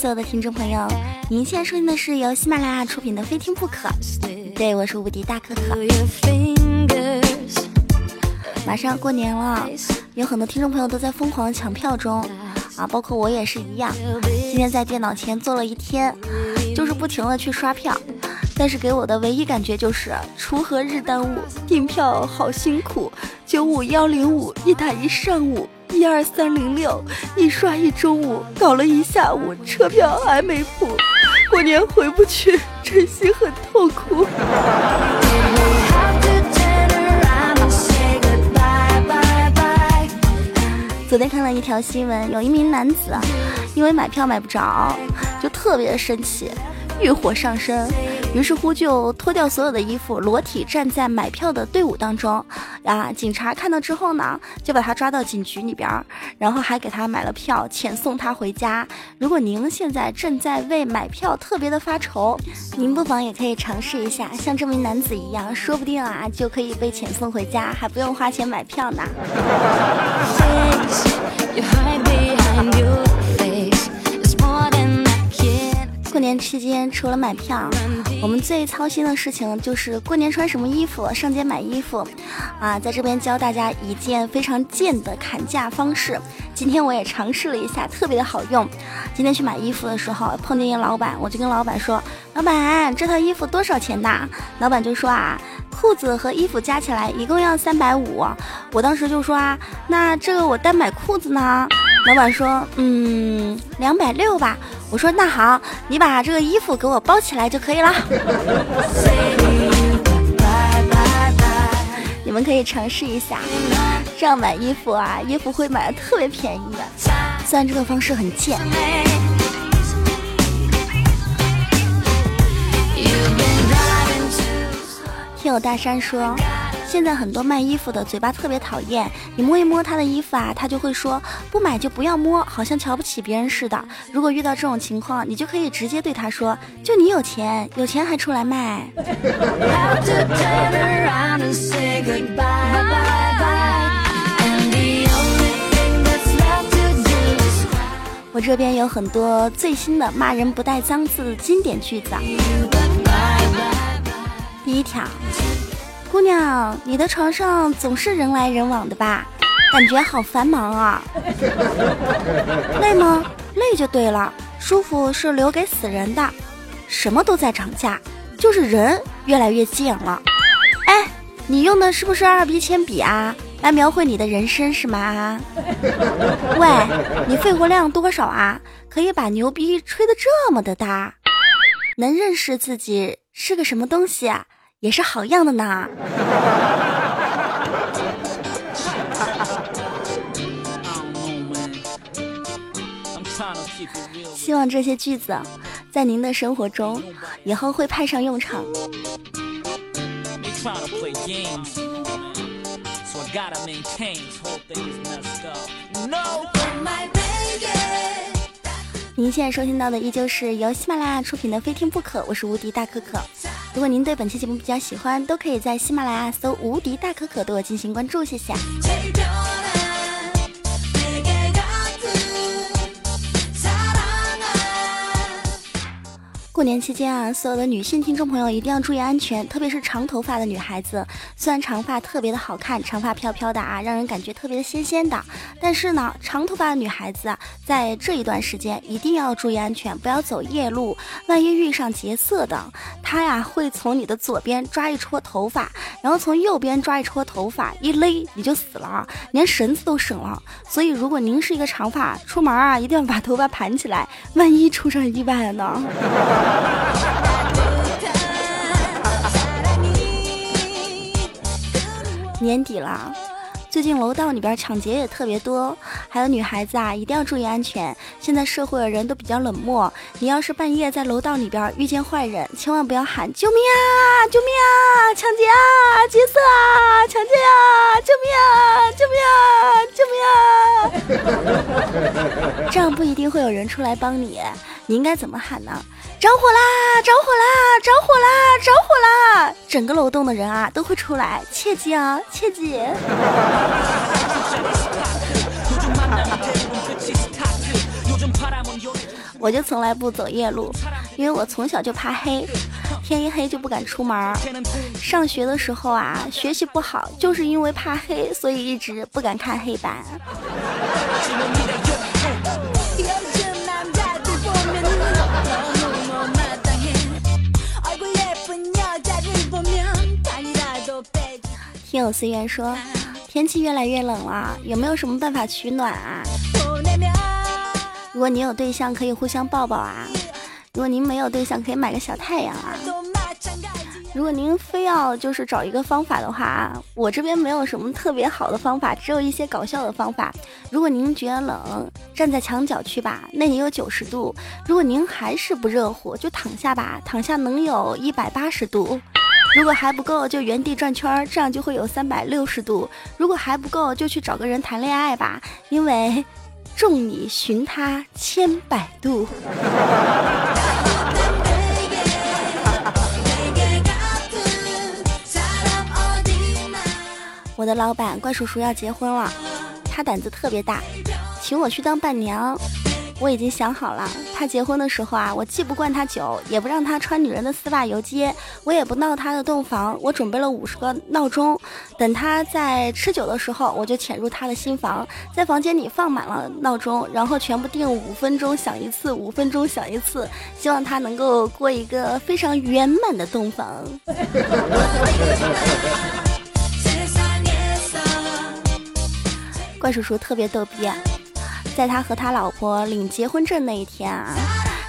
所有的听众朋友，您现在收听的是由喜马拉雅出品的《非听不可》，对我是无敌大可可。马上要过年了，有很多听众朋友都在疯狂抢票中啊，包括我也是一样。今天在电脑前坐了一天，就是不停的去刷票，但是给我的唯一感觉就是锄禾日当午，订票好辛苦，九五幺零五一打一上午。一二三零六，一刷一中午，搞了一下午，车票还没补，过年回不去，真心很痛苦。昨天看了一条新闻，有一名男子因为买票买不着，就特别的生气，欲火上身。于是乎，就脱掉所有的衣服，裸体站在买票的队伍当中。啊！警察看到之后呢，就把他抓到警局里边，然后还给他买了票，遣送他回家。如果您现在正在为买票特别的发愁，您不妨也可以尝试一下，像这名男子一样，说不定啊就可以被遣送回家，还不用花钱买票呢。过年期间，除了买票，我们最操心的事情就是过年穿什么衣服，上街买衣服。啊，在这边教大家一件非常贱的砍价方式。今天我也尝试了一下，特别的好用。今天去买衣服的时候，碰见一个老板，我就跟老板说：“老板，这套衣服多少钱呐？”老板就说：“啊，裤子和衣服加起来一共要三百五。”我当时就说：“啊，那这个我单买裤子呢？”老板说：“嗯，两百六吧。”我说那好，你把这个衣服给我包起来就可以了。你们可以尝试一下，这样买衣服啊，衣服会买的特别便宜的。虽然这个方式很贱。听我大山说。现在很多卖衣服的嘴巴特别讨厌，你摸一摸他的衣服啊，他就会说不买就不要摸，好像瞧不起别人似的。如果遇到这种情况，你就可以直接对他说：就你有钱，有钱还出来卖。我这边有很多最新的骂人不带脏字经典句子。第一条。姑娘，你的床上总是人来人往的吧？感觉好繁忙啊！累吗？累就对了。舒服是留给死人的。什么都在涨价，就是人越来越贱了。哎，你用的是不是二 B 铅笔啊？来描绘你的人生是吗？喂，你肺活量多少啊？可以把牛逼吹得这么的大？能认识自己是个什么东西啊？也是好样的呢！希望这些句子在您的生活中以后会派上用场。您现在收听到的依旧是由喜马拉雅出品的《非听不可》，我是无敌大可可。如果您对本期节目比较喜欢，都可以在喜马拉雅搜“无敌大可可”对我进行关注，谢谢。过年期间啊，所有的女性听众朋友一定要注意安全，特别是长头发的女孩子。虽然长发特别的好看，长发飘飘的啊，让人感觉特别的仙仙的，但是呢，长头发的女孩子啊，在这一段时间一定要注意安全，不要走夜路。万一遇上劫色的，他呀会从你的左边抓一撮头发，然后从右边抓一撮头发，一勒你就死了，连绳子都省了。所以，如果您是一个长发，出门啊，一定要把头发盘起来，万一出上意外了呢？年底了，最近楼道里边抢劫也特别多，还有女孩子啊，一定要注意安全。现在社会的人都比较冷漠，你要是半夜在楼道里边遇见坏人，千万不要喊救命啊，救命啊，抢劫啊，劫色啊，抢劫啊，救命啊，救命啊，救命啊！这样不一定会有人出来帮你，你应该怎么喊呢？着火啦！着火啦！着火啦！着火啦！整个楼栋的人啊都会出来，切记啊，切记！我就从来不走夜路，因为我从小就怕黑，天一黑就不敢出门。上学的时候啊，学习不好，就是因为怕黑，所以一直不敢看黑板。听友思源说，天气越来越冷了，有没有什么办法取暖啊？如果您有对象，可以互相抱抱啊；如果您没有对象，可以买个小太阳啊。如果您非要就是找一个方法的话，我这边没有什么特别好的方法，只有一些搞笑的方法。如果您觉得冷，站在墙角去吧，那里有九十度；如果您还是不热乎，就躺下吧，躺下能有一百八十度。如果还不够，就原地转圈儿，这样就会有三百六十度。如果还不够，就去找个人谈恋爱吧，因为众里寻他千百度。我的老板怪叔叔要结婚了，他胆子特别大，请我去当伴娘。我已经想好了，他结婚的时候啊，我既不灌他酒，也不让他穿女人的丝袜游街，我也不闹他的洞房。我准备了五十个闹钟，等他在吃酒的时候，我就潜入他的新房，在房间里放满了闹钟，然后全部定五分钟响一次，五分钟响一次，希望他能够过一个非常圆满的洞房。怪叔叔特别逗逼。在他和他老婆领结婚证那一天啊，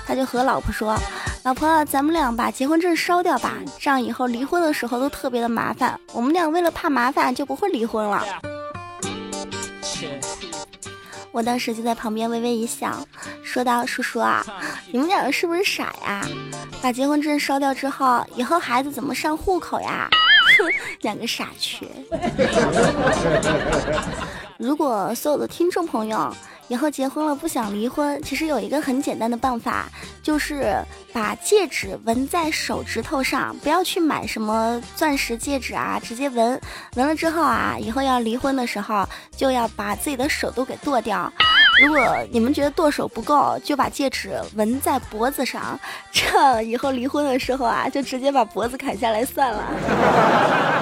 他就和老婆说：“老婆，咱们俩把结婚证烧掉吧，这样以后离婚的时候都特别的麻烦。我们俩为了怕麻烦，就不会离婚了。”我当时就在旁边微微一笑，说道：“叔叔啊，你们两个是不是傻呀？把结婚证烧掉之后，以后孩子怎么上户口呀？哼，两个傻缺。如果所有的听众朋友。”以后结婚了不想离婚，其实有一个很简单的办法，就是把戒指纹在手指头上，不要去买什么钻石戒指啊，直接纹。纹了之后啊，以后要离婚的时候就要把自己的手都给剁掉。如果你们觉得剁手不够，就把戒指纹在脖子上，这以后离婚的时候啊，就直接把脖子砍下来算了。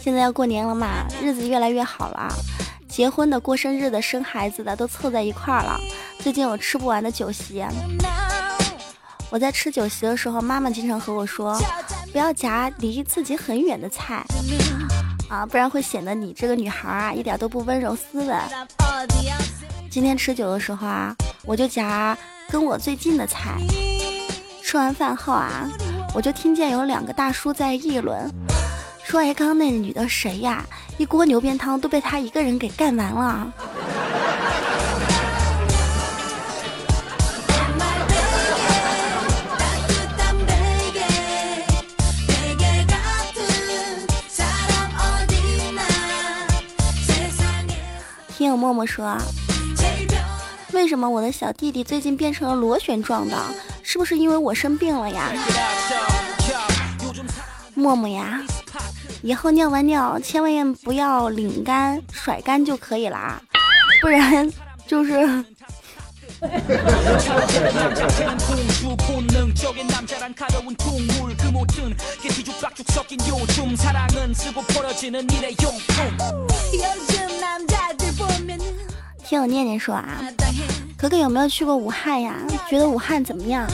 现在要过年了嘛，日子越来越好了，结婚的、过生日的、生孩子的都凑在一块儿了。最近有吃不完的酒席，我在吃酒席的时候，妈妈经常和我说，不要夹离自己很远的菜啊，不然会显得你这个女孩啊一点都不温柔斯文。今天吃酒的时候啊，我就夹跟我最近的菜。吃完饭后啊，我就听见有两个大叔在议论。说哎，刚刚那个女的谁呀？一锅牛鞭汤都被她一个人给干完了。听友默默说，为什么我的小弟弟最近变成了螺旋状的？是不是因为我生病了呀？默默呀。以后尿完尿千万不要拧干甩干就可以了啊，不然就是。听我念念说啊，可可有没有去过武汉呀？觉得武汉怎么样？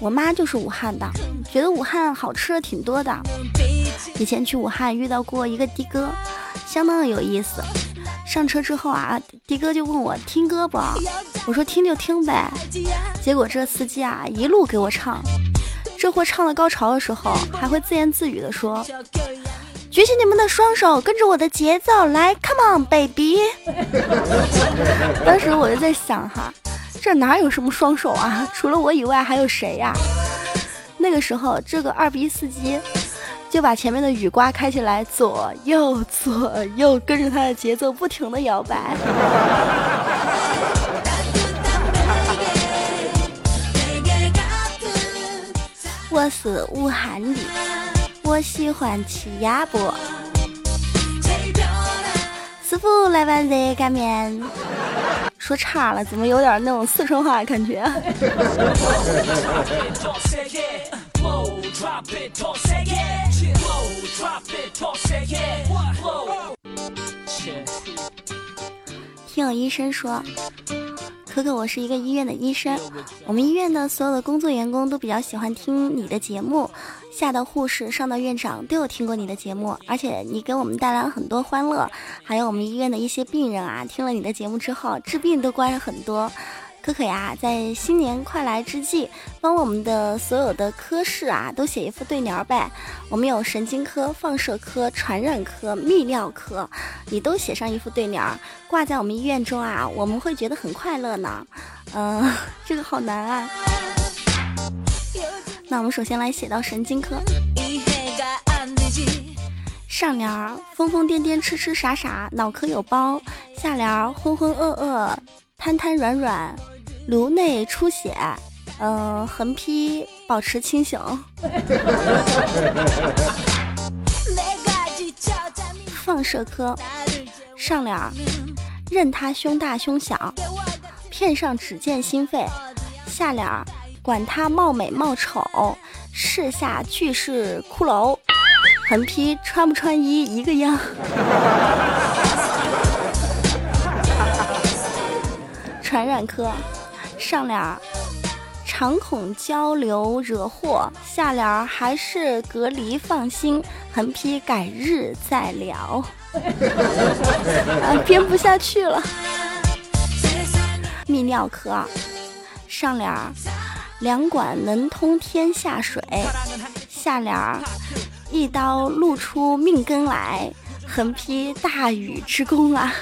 我妈就是武汉的，觉得武汉好吃的挺多的。以前去武汉遇到过一个的哥，相当的有意思。上车之后啊，的哥就问我听歌不？我说听就听呗。结果这司机啊一路给我唱，这货唱到高潮的时候还会自言自语的说：“举起你们的双手，跟着我的节奏来，Come on baby。”当时我就在想哈。这哪有什么双手啊？除了我以外还有谁呀？那个时候，这个二逼司机就把前面的雨刮开起来，左右左右，跟着它的节奏不停的摇摆。我是武汉的，我喜欢吃鸭脖。师傅来碗热干面。说差了，怎么有点那种四川话的感觉？听有医生说。可可，我是一个医院的医生，我们医院的所有的工作员工都比较喜欢听你的节目，下到护士，上到院长都有听过你的节目，而且你给我们带来了很多欢乐，还有我们医院的一些病人啊，听了你的节目之后治病都乖了很多。可可呀，在新年快来之际，帮我们的所有的科室啊，都写一副对联呗。我们有神经科、放射科、传染科、泌尿科，你都写上一副对联，挂在我们医院中啊，我们会觉得很快乐呢。嗯，这个好难啊。那我们首先来写到神经科，上联儿疯疯癫癫、痴痴傻傻、脑壳有包；下联儿浑浑噩噩、瘫瘫软软。颅内出血，嗯，横批保持清醒。放射科上联，任他胸大胸小，片上只见心肺。下联，管他貌美貌丑，世下俱是骷髅。横批穿不穿衣一个样。传染科。上联儿，常恐交流惹祸；下联儿还是隔离放心。横批改日再聊。啊，编不下去了。泌尿科，上联儿，两管能通天下水；下联儿，一刀露出命根来。横批大禹之功啊。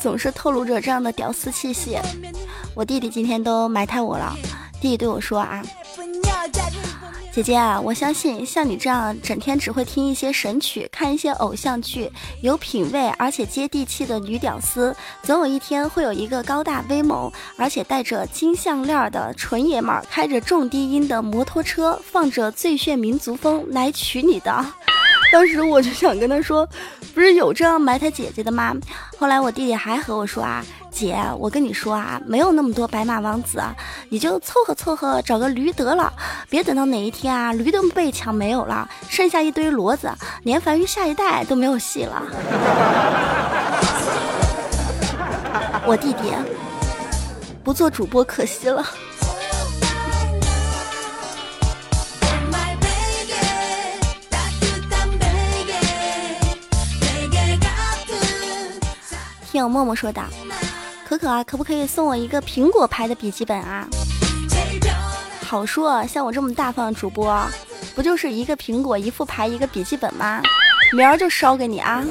总是透露着这样的屌丝气息，我弟弟今天都埋汰我了。弟弟对我说啊。姐姐啊，我相信像你这样整天只会听一些神曲、看一些偶像剧、有品位而且接地气的女屌丝，总有一天会有一个高大威猛而且带着金项链的纯爷们儿，开着重低音的摩托车，放着最炫民族风来娶你的。当时我就想跟他说，不是有这样埋汰姐姐的吗？后来我弟弟还和我说啊。姐，我跟你说啊，没有那么多白马王子啊，你就凑合凑合找个驴得了，别等到哪一天啊，驴都被抢没有了，剩下一堆骡子，连繁育下一代都没有戏了。我弟弟不做主播可惜了。默默说的。可可啊，可不可以送我一个苹果牌的笔记本啊？好说，像我这么大方的主播，不就是一个苹果，一副牌，一个笔记本吗？明儿就烧给你啊！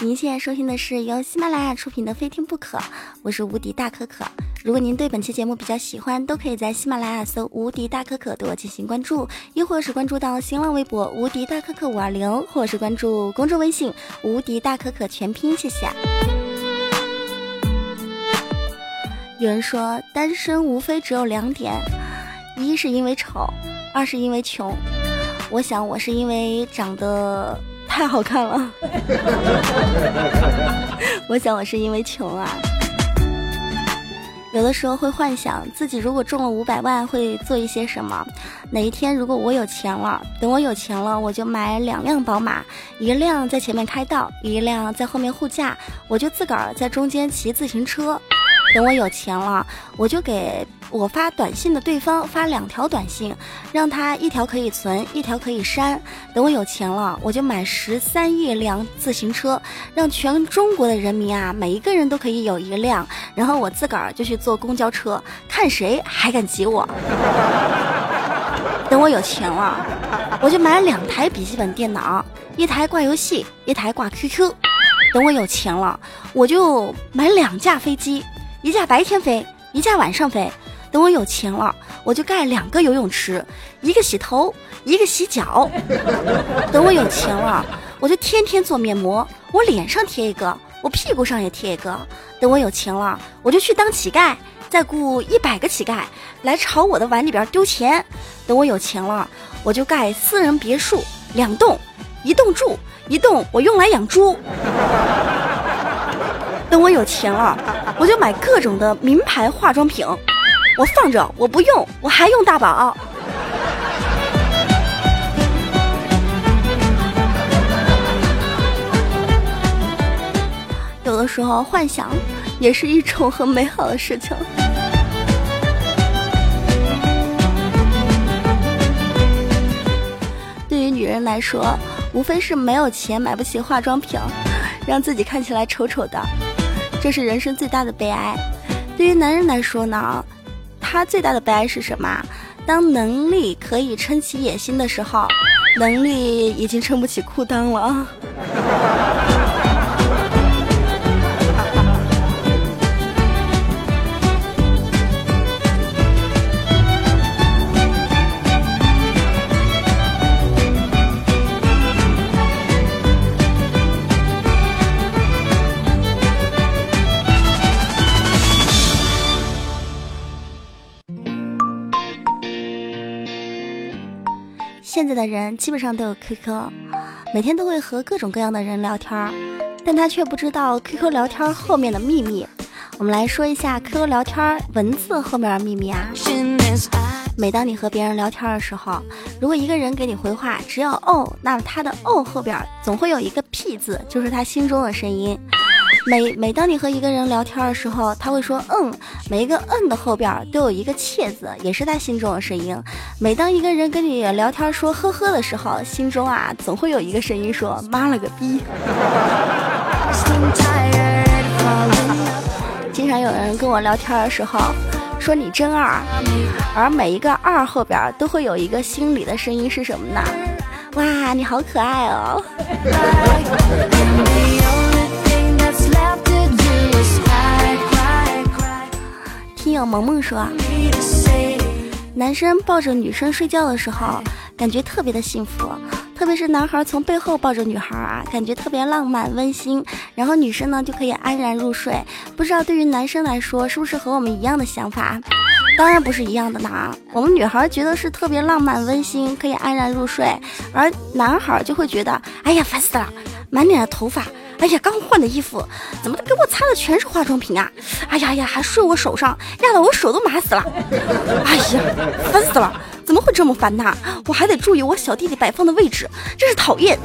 您现在收听的是由喜马拉雅出品的《非听不可》，我是无敌大可可。如果您对本期节目比较喜欢，都可以在喜马拉雅搜“无敌大可可”对我进行关注，亦或是关注到新浪微博“无敌大可可五二零”，或是关注公众微信“无敌大可可全拼”。谢谢。有人说单身无非只有两点，一是因为丑，二是因为穷。我想我是因为长得。太好看了，我想我是因为穷啊。有的时候会幻想自己如果中了五百万会做一些什么。哪一天如果我有钱了，等我有钱了，我就买两辆宝马，一辆在前面开道，一辆在后面护驾，我就自个儿在中间骑自行车。等我有钱了，我就给。我发短信的对方发两条短信，让他一条可以存，一条可以删。等我有钱了，我就买十三亿辆自行车，让全中国的人民啊，每一个人都可以有一辆。然后我自个儿就去坐公交车，看谁还敢挤我。等我有钱了，我就买两台笔记本电脑，一台挂游戏，一台挂 QQ。等我有钱了，我就买两架飞机，一架白天飞，一架晚上飞。等我有钱了，我就盖两个游泳池，一个洗头，一个洗脚。等我有钱了，我就天天做面膜，我脸上贴一个，我屁股上也贴一个。等我有钱了，我就去当乞丐，再雇一百个乞丐来朝我的碗里边丢钱。等我有钱了，我就盖私人别墅两栋，一栋住，一栋我用来养猪。等我有钱了，我就买各种的名牌化妆品，我放着我不用，我还用大宝。有的时候幻想也是一种很美好的事情。对于女人来说，无非是没有钱买不起化妆品，让自己看起来丑丑的。这是人生最大的悲哀。对于男人来说呢，他最大的悲哀是什么？当能力可以撑起野心的时候，能力已经撑不起裤裆了。啊的人基本上都有 QQ，每天都会和各种各样的人聊天，但他却不知道 QQ 聊天后面的秘密。我们来说一下 QQ 聊天文字后面的秘密啊。每当你和别人聊天的时候，如果一个人给你回话只要哦，那他的哦后边总会有一个 P 字，就是他心中的声音。每每当你和一个人聊天的时候，他会说嗯，每一个嗯的后边都有一个切字，也是他心中的声音。每当一个人跟你聊天说呵呵的时候，心中啊总会有一个声音说妈了个逼。经常有人跟我聊天的时候说你真二，而每一个二后边都会有一个心里的声音是什么呢？哇，你好可爱哦。听友萌萌说，男生抱着女生睡觉的时候，感觉特别的幸福，特别是男孩从背后抱着女孩啊，感觉特别浪漫温馨，然后女生呢就可以安然入睡。不知道对于男生来说，是不是和我们一样的想法？当然不是一样的呢。我们女孩觉得是特别浪漫温馨，可以安然入睡，而男孩就会觉得，哎呀，烦死了，满脸的头发。哎呀，刚换的衣服，怎么给我擦的全是化妆品啊？哎呀呀，还睡我手上，压得我手都麻死了。哎呀，烦死了！怎么会这么烦呢？我还得注意我小弟弟摆放的位置，真是讨厌。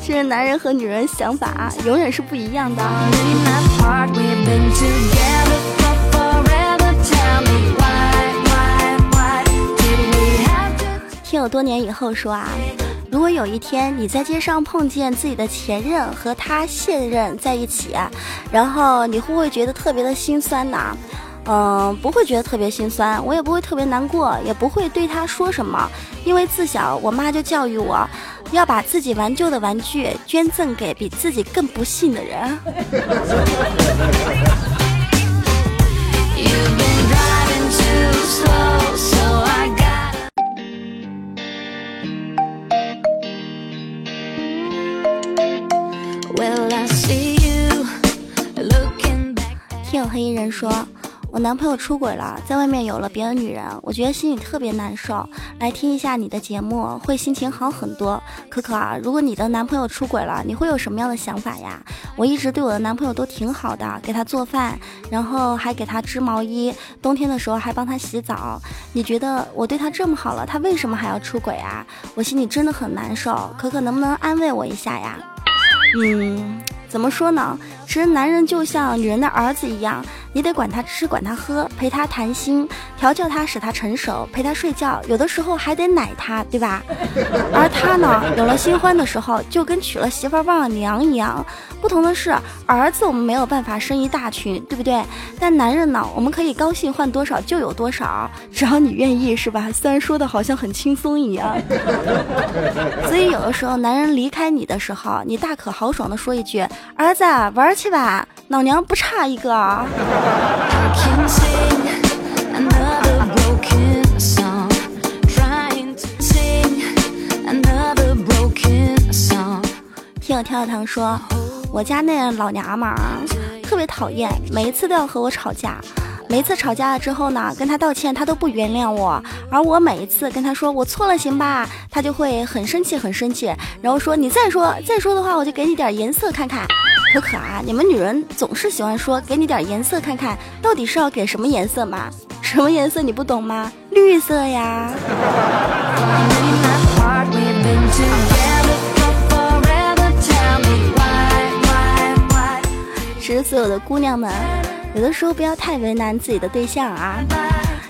其实男人和女人想法永远是不一样的。听友多年以后说啊，如果有一天你在街上碰见自己的前任和他现任在一起，然后你会不会觉得特别的心酸呢？嗯，不会觉得特别心酸，我也不会特别难过，也不会对他说什么，因为自小我妈就教育我，要把自己玩旧的玩具捐赠给比自己更不幸的人。you may not do so 听有黑衣人说，我男朋友出轨了，在外面有了别的女人，我觉得心里特别难受。来听一下你的节目，会心情好很多。可可啊，如果你的男朋友出轨了，你会有什么样的想法呀？我一直对我的男朋友都挺好的，给他做饭，然后还给他织毛衣，冬天的时候还帮他洗澡。你觉得我对他这么好了，他为什么还要出轨啊？我心里真的很难受。可可能不能安慰我一下呀？嗯。怎么说呢？其实男人就像女人的儿子一样，你得管他吃，管他喝，陪他谈心，调教他，使他成熟，陪他睡觉，有的时候还得奶他，对吧？而他呢，有了新欢的时候，就跟娶了媳妇忘了娘一样。不同的是，儿子我们没有办法生一大群，对不对？但男人呢，我们可以高兴换多少就有多少，只要你愿意，是吧？虽然说的好像很轻松一样。所以有的时候，男人离开你的时候，你大可豪爽的说一句：“儿子，玩去吧，老娘不差一个啊。”听我跳跳糖说，我家那老娘们儿特别讨厌，每一次都要和我吵架。每次吵架了之后呢，跟他道歉，他都不原谅我。而我每一次跟他说我错了，行吧，他就会很生气，很生气，然后说你再说 再说的话，我就给你点颜色看看。可可啊，你们女人总是喜欢说给你点颜色看看，到底是要给什么颜色嘛？什么颜色你不懂吗？绿色呀。其实所有的姑娘们。有的时候不要太为难自己的对象啊！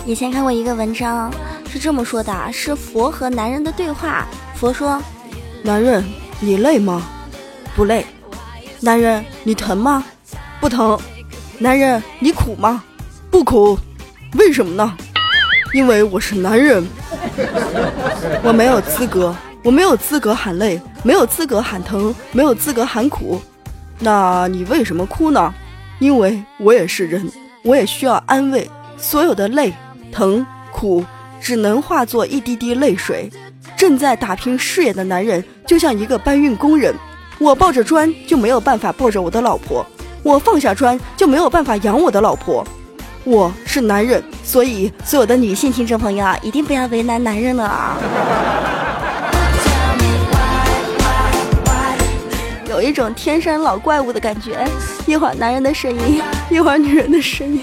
以前看过一个文章，是这么说的：是佛和男人的对话。佛说：“男人，你累吗？不累。男人，你疼吗？不疼。男人，你苦吗？不苦。为什么呢？因为我是男人，我没有资格，我没有资格喊累，没有资格喊疼，没有资格喊苦。那你为什么哭呢？”因为我也是人，我也需要安慰。所有的累、疼、苦，只能化作一滴滴泪水。正在打拼事业的男人，就像一个搬运工人。我抱着砖就没有办法抱着我的老婆，我放下砖就没有办法养我的老婆。我是男人，所以所有的女性听众朋友一定不要为难男人了啊！有一种天山老怪物的感觉，一会儿男人的声音，一会儿女人的声音。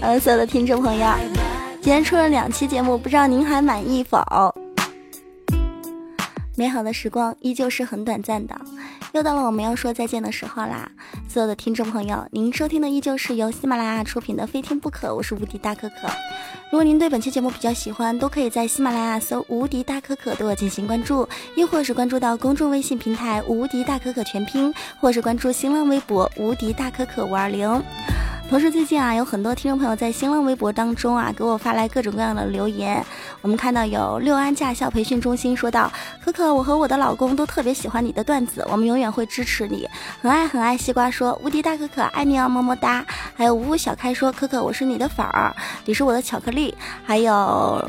呃，所有的听众朋友，今天出了两期节目，不知道您还满意否？美好的时光依旧是很短暂的。又到了我们要说再见的时候啦！所有的听众朋友，您收听的依旧是由喜马拉雅出品的《非听不可》，我是无敌大可可。如果您对本期节目比较喜欢，都可以在喜马拉雅搜“无敌大可可”对我进行关注，亦或是关注到公众微信平台“无敌大可可全拼”，或是关注新浪微博“无敌大可可五二零”。同时，最近啊，有很多听众朋友在新浪微博当中啊，给我发来各种各样的留言。我们看到有六安驾校培训中心说道：“可可，我和我的老公都特别喜欢你的段子，我们永远会支持你，很爱很爱。”西瓜说：“无敌大可可，爱你哦，么么哒。”还有五五小开说：“可可，我是你的粉儿，你是我的巧克力。”还有。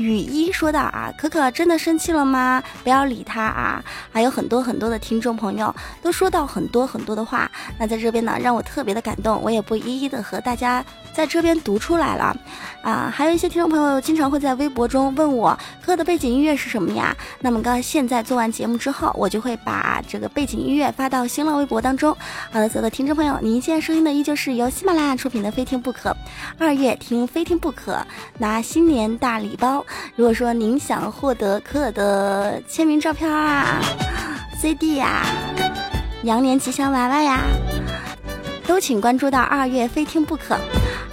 雨衣说道啊，可可真的生气了吗？不要理他啊！还有很多很多的听众朋友都说到很多很多的话，那在这边呢，让我特别的感动，我也不一一的和大家在这边读出来了啊。还有一些听众朋友经常会在微博中问我，可可的背景音乐是什么呀？那么刚现在做完节目之后，我就会把这个背景音乐发到新浪微博当中。好的，所有的听众朋友，您现在收听的依旧是由喜马拉雅出品的《非听不可》，二月听《非听不可》，拿新年大礼包。如果说您想获得可可的签名照片啊、CD 呀、羊年吉祥娃娃呀，都请关注到二月非听不可。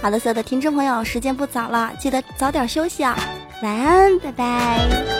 好的，所有的听众朋友，时间不早了，记得早点休息啊，晚安，拜拜。